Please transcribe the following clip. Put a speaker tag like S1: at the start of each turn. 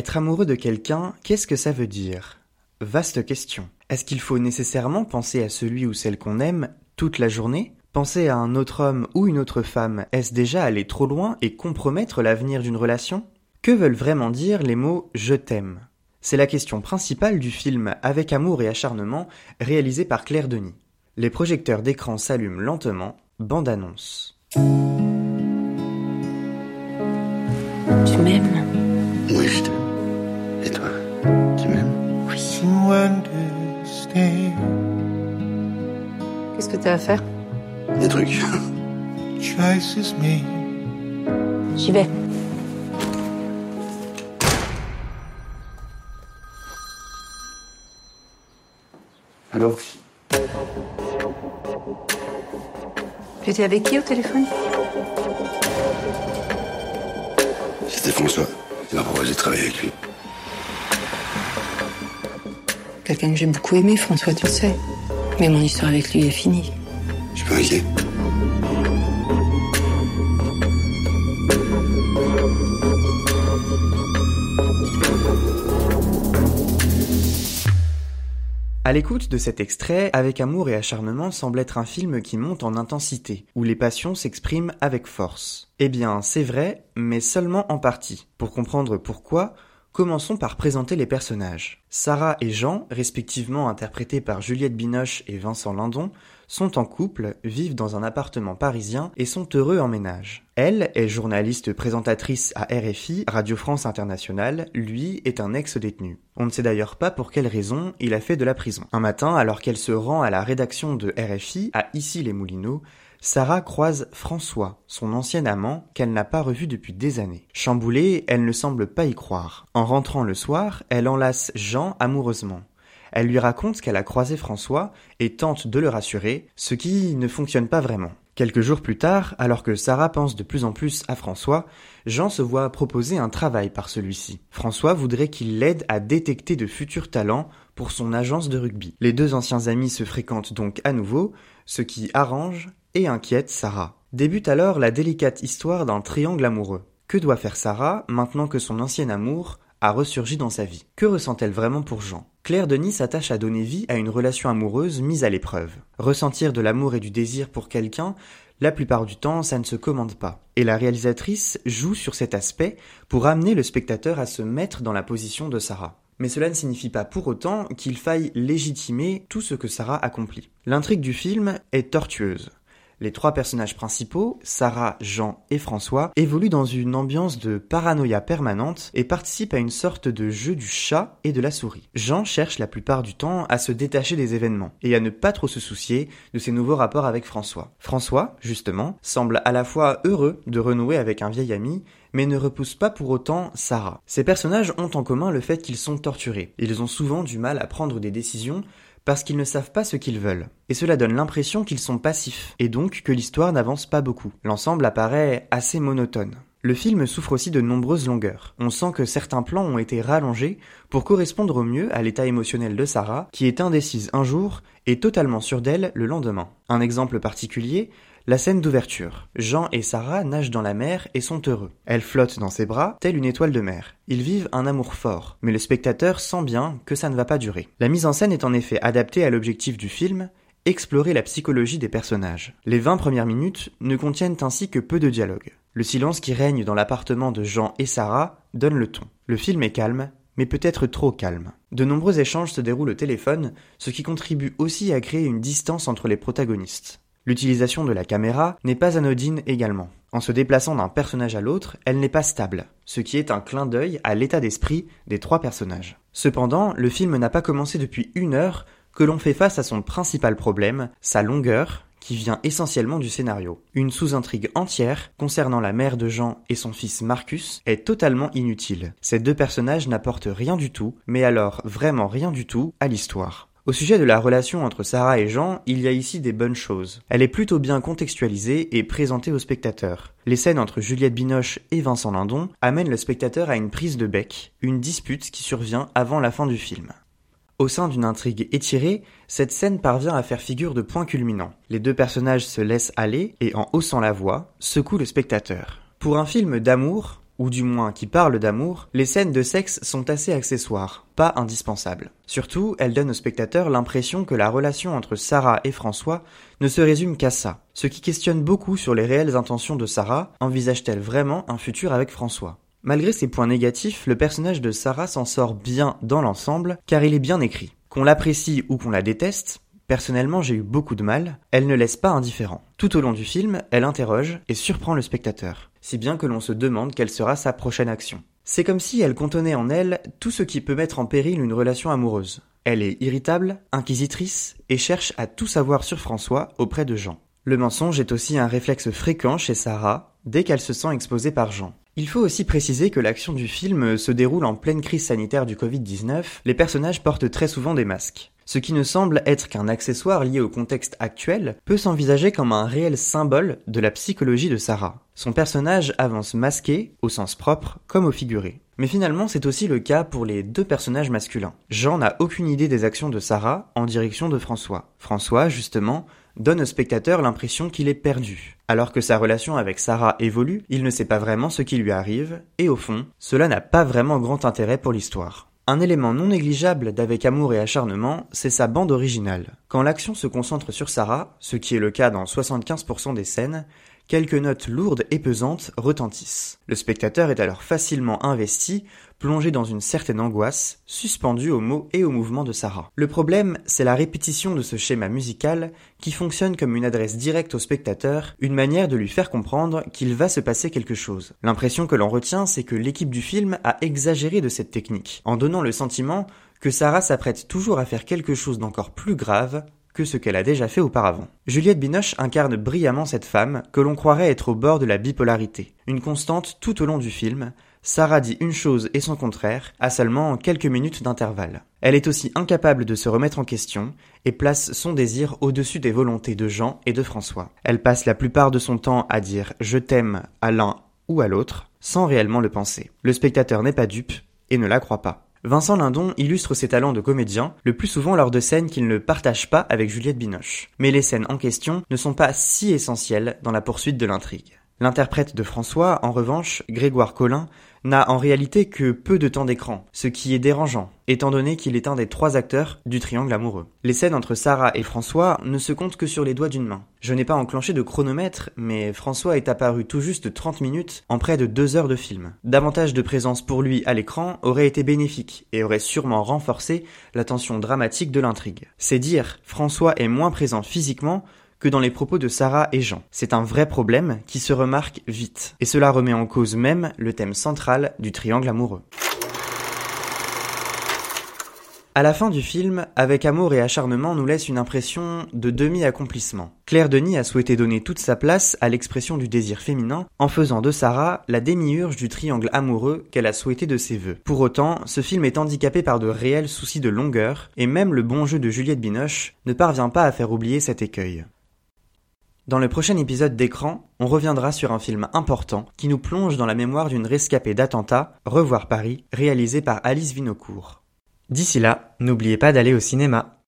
S1: Être amoureux de quelqu'un, qu'est-ce que ça veut dire? Vaste question. Est-ce qu'il faut nécessairement penser à celui ou celle qu'on aime toute la journée? Penser à un autre homme ou une autre femme, est-ce déjà aller trop loin et compromettre l'avenir d'une relation? Que veulent vraiment dire les mots je t'aime? C'est la question principale du film Avec amour et acharnement, réalisé par Claire Denis. Les projecteurs d'écran s'allument lentement, bande annonce.
S2: Tu m'aimes
S3: Qu'est-ce que t'as à faire?
S4: Des trucs.
S3: J'y vais.
S4: Allô?
S3: Tu étais avec qui au téléphone?
S4: C'était François. Il m'a proposé de travailler avec lui.
S3: Quelqu'un que j'ai beaucoup aimé, François, tu le sais. Mais mon histoire avec lui est finie.
S4: Je pas inquiet.
S1: À l'écoute de cet extrait, Avec amour et acharnement semble être un film qui monte en intensité, où les passions s'expriment avec force. Eh bien, c'est vrai, mais seulement en partie. Pour comprendre pourquoi, Commençons par présenter les personnages. Sarah et Jean, respectivement interprétés par Juliette Binoche et Vincent Lindon, sont en couple, vivent dans un appartement parisien et sont heureux en ménage. Elle est journaliste présentatrice à RFI, Radio France Internationale, lui est un ex-détenu. On ne sait d'ailleurs pas pour quelle raison il a fait de la prison. Un matin, alors qu'elle se rend à la rédaction de RFI, à Issy-les-Moulineaux, Sarah croise François, son ancien amant, qu'elle n'a pas revu depuis des années. Chamboulée, elle ne semble pas y croire. En rentrant le soir, elle enlace Jean amoureusement. Elle lui raconte qu'elle a croisé François et tente de le rassurer, ce qui ne fonctionne pas vraiment. Quelques jours plus tard, alors que Sarah pense de plus en plus à François, Jean se voit proposer un travail par celui-ci. François voudrait qu'il l'aide à détecter de futurs talents pour son agence de rugby. Les deux anciens amis se fréquentent donc à nouveau, ce qui arrange et inquiète Sarah. Débute alors la délicate histoire d'un triangle amoureux. Que doit faire Sarah maintenant que son ancien amour a ressurgi dans sa vie? Que ressent-elle vraiment pour Jean? Claire Denis s'attache à donner vie à une relation amoureuse mise à l'épreuve. Ressentir de l'amour et du désir pour quelqu'un, la plupart du temps, ça ne se commande pas. Et la réalisatrice joue sur cet aspect pour amener le spectateur à se mettre dans la position de Sarah. Mais cela ne signifie pas pour autant qu'il faille légitimer tout ce que Sarah accomplit. L'intrigue du film est tortueuse. Les trois personnages principaux, Sarah, Jean et François, évoluent dans une ambiance de paranoïa permanente et participent à une sorte de jeu du chat et de la souris. Jean cherche la plupart du temps à se détacher des événements et à ne pas trop se soucier de ses nouveaux rapports avec François. François, justement, semble à la fois heureux de renouer avec un vieil ami mais ne repousse pas pour autant Sarah. Ces personnages ont en commun le fait qu'ils sont torturés. Ils ont souvent du mal à prendre des décisions parce qu'ils ne savent pas ce qu'ils veulent. Et cela donne l'impression qu'ils sont passifs, et donc que l'histoire n'avance pas beaucoup. L'ensemble apparaît assez monotone. Le film souffre aussi de nombreuses longueurs. On sent que certains plans ont été rallongés pour correspondre au mieux à l'état émotionnel de Sarah, qui est indécise un jour et totalement sûre d'elle le lendemain. Un exemple particulier, la scène d'ouverture. Jean et Sarah nagent dans la mer et sont heureux. Elle flotte dans ses bras, telle une étoile de mer. Ils vivent un amour fort, mais le spectateur sent bien que ça ne va pas durer. La mise en scène est en effet adaptée à l'objectif du film, explorer la psychologie des personnages. Les 20 premières minutes ne contiennent ainsi que peu de dialogue. Le silence qui règne dans l'appartement de Jean et Sarah donne le ton. Le film est calme, mais peut-être trop calme. De nombreux échanges se déroulent au téléphone, ce qui contribue aussi à créer une distance entre les protagonistes. L'utilisation de la caméra n'est pas anodine également. En se déplaçant d'un personnage à l'autre, elle n'est pas stable, ce qui est un clin d'œil à l'état d'esprit des trois personnages. Cependant, le film n'a pas commencé depuis une heure que l'on fait face à son principal problème, sa longueur, qui vient essentiellement du scénario. Une sous-intrigue entière concernant la mère de Jean et son fils Marcus est totalement inutile. Ces deux personnages n'apportent rien du tout, mais alors vraiment rien du tout, à l'histoire. Au sujet de la relation entre Sarah et Jean, il y a ici des bonnes choses. Elle est plutôt bien contextualisée et présentée au spectateur. Les scènes entre Juliette Binoche et Vincent Lindon amènent le spectateur à une prise de bec, une dispute qui survient avant la fin du film. Au sein d'une intrigue étirée, cette scène parvient à faire figure de point culminant. Les deux personnages se laissent aller et en haussant la voix, secouent le spectateur. Pour un film d'amour, ou du moins qui parlent d'amour, les scènes de sexe sont assez accessoires, pas indispensables. Surtout, elles donnent au spectateur l'impression que la relation entre Sarah et François ne se résume qu'à ça, ce qui questionne beaucoup sur les réelles intentions de Sarah, envisage-t-elle vraiment un futur avec François? Malgré ses points négatifs, le personnage de Sarah s'en sort bien dans l'ensemble, car il est bien écrit. Qu'on l'apprécie ou qu'on la déteste, personnellement j'ai eu beaucoup de mal, elle ne laisse pas indifférent. Tout au long du film, elle interroge et surprend le spectateur, si bien que l'on se demande quelle sera sa prochaine action. C'est comme si elle contenait en elle tout ce qui peut mettre en péril une relation amoureuse. Elle est irritable, inquisitrice, et cherche à tout savoir sur François auprès de Jean. Le mensonge est aussi un réflexe fréquent chez Sarah dès qu'elle se sent exposée par Jean. Il faut aussi préciser que l'action du film se déroule en pleine crise sanitaire du Covid-19, les personnages portent très souvent des masques. Ce qui ne semble être qu'un accessoire lié au contexte actuel peut s'envisager comme un réel symbole de la psychologie de Sarah. Son personnage avance masqué, au sens propre comme au figuré. Mais finalement, c'est aussi le cas pour les deux personnages masculins. Jean n'a aucune idée des actions de Sarah en direction de François. François, justement, donne au spectateur l'impression qu'il est perdu. Alors que sa relation avec Sarah évolue, il ne sait pas vraiment ce qui lui arrive, et au fond, cela n'a pas vraiment grand intérêt pour l'histoire. Un élément non négligeable d'Avec Amour et Acharnement, c'est sa bande originale. Quand l'action se concentre sur Sarah, ce qui est le cas dans 75% des scènes, quelques notes lourdes et pesantes retentissent. Le spectateur est alors facilement investi, plongé dans une certaine angoisse, suspendu aux mots et aux mouvements de Sarah. Le problème, c'est la répétition de ce schéma musical qui fonctionne comme une adresse directe au spectateur, une manière de lui faire comprendre qu'il va se passer quelque chose. L'impression que l'on retient, c'est que l'équipe du film a exagéré de cette technique, en donnant le sentiment que Sarah s'apprête toujours à faire quelque chose d'encore plus grave, ce qu'elle a déjà fait auparavant. Juliette Binoche incarne brillamment cette femme que l'on croirait être au bord de la bipolarité. Une constante tout au long du film, Sarah dit une chose et son contraire à seulement quelques minutes d'intervalle. Elle est aussi incapable de se remettre en question et place son désir au-dessus des volontés de Jean et de François. Elle passe la plupart de son temps à dire je t'aime à l'un ou à l'autre sans réellement le penser. Le spectateur n'est pas dupe et ne la croit pas. Vincent Lindon illustre ses talents de comédien, le plus souvent lors de scènes qu'il ne partage pas avec Juliette Binoche. Mais les scènes en question ne sont pas si essentielles dans la poursuite de l'intrigue. L'interprète de François, en revanche, Grégoire Collin, n'a en réalité que peu de temps d'écran, ce qui est dérangeant, étant donné qu'il est un des trois acteurs du triangle amoureux. Les scènes entre Sarah et François ne se comptent que sur les doigts d'une main. Je n'ai pas enclenché de chronomètre, mais François est apparu tout juste 30 minutes en près de deux heures de film. Davantage de présence pour lui à l'écran aurait été bénéfique et aurait sûrement renforcé la tension dramatique de l'intrigue. C'est dire, François est moins présent physiquement que dans les propos de Sarah et Jean. C'est un vrai problème qui se remarque vite. Et cela remet en cause même le thème central du triangle amoureux. À la fin du film, Avec amour et acharnement nous laisse une impression de demi-accomplissement. Claire Denis a souhaité donner toute sa place à l'expression du désir féminin en faisant de Sarah la démiurge du triangle amoureux qu'elle a souhaité de ses voeux. Pour autant, ce film est handicapé par de réels soucis de longueur et même le bon jeu de Juliette Binoche ne parvient pas à faire oublier cet écueil. Dans le prochain épisode d'écran, on reviendra sur un film important qui nous plonge dans la mémoire d'une rescapée d'attentat, Revoir Paris, réalisé par Alice Vinocourt. D'ici là, n'oubliez pas d'aller au cinéma.